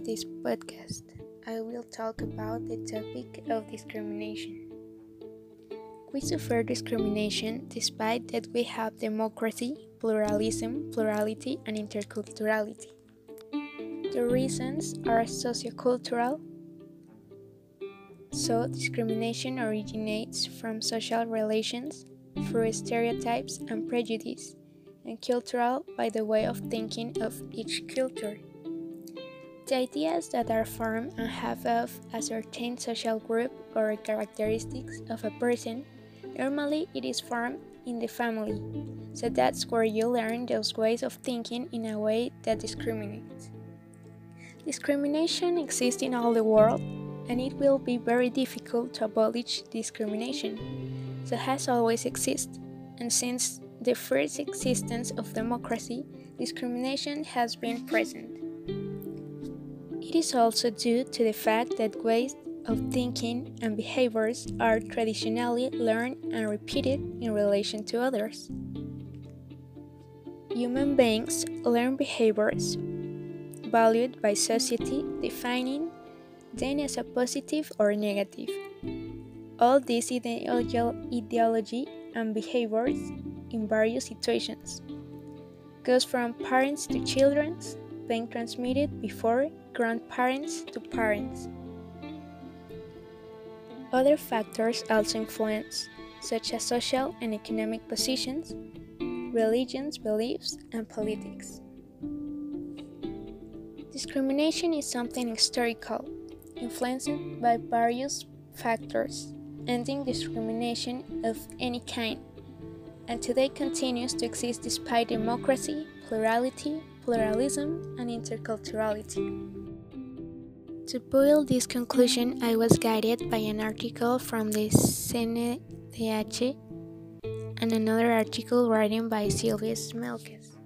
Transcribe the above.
this podcast, I will talk about the topic of discrimination. We suffer discrimination despite that we have democracy, pluralism, plurality, and interculturality. The reasons are sociocultural. So, discrimination originates from social relations through stereotypes and prejudice, and cultural by the way of thinking of each culture. The ideas that are formed and have of a certain social group or characteristics of a person, normally it is formed in the family, so that's where you learn those ways of thinking in a way that discriminates. Discrimination exists in all the world, and it will be very difficult to abolish discrimination, so has always existed, and since the first existence of democracy, discrimination has been present. It is also due to the fact that ways of thinking and behaviors are traditionally learned and repeated in relation to others. Human beings learn behaviors valued by society, defining them as a positive or negative. All this ideology and behaviors in various situations goes from parents to children, being transmitted before grandparents to parents. Other factors also influence, such as social and economic positions, religions, beliefs, and politics. Discrimination is something historical, influenced by various factors, ending discrimination of any kind, and today continues to exist despite democracy, plurality, pluralism, and interculturality. To build this conclusion, I was guided by an article from the CNDH and another article written by Silvia Schmelkes.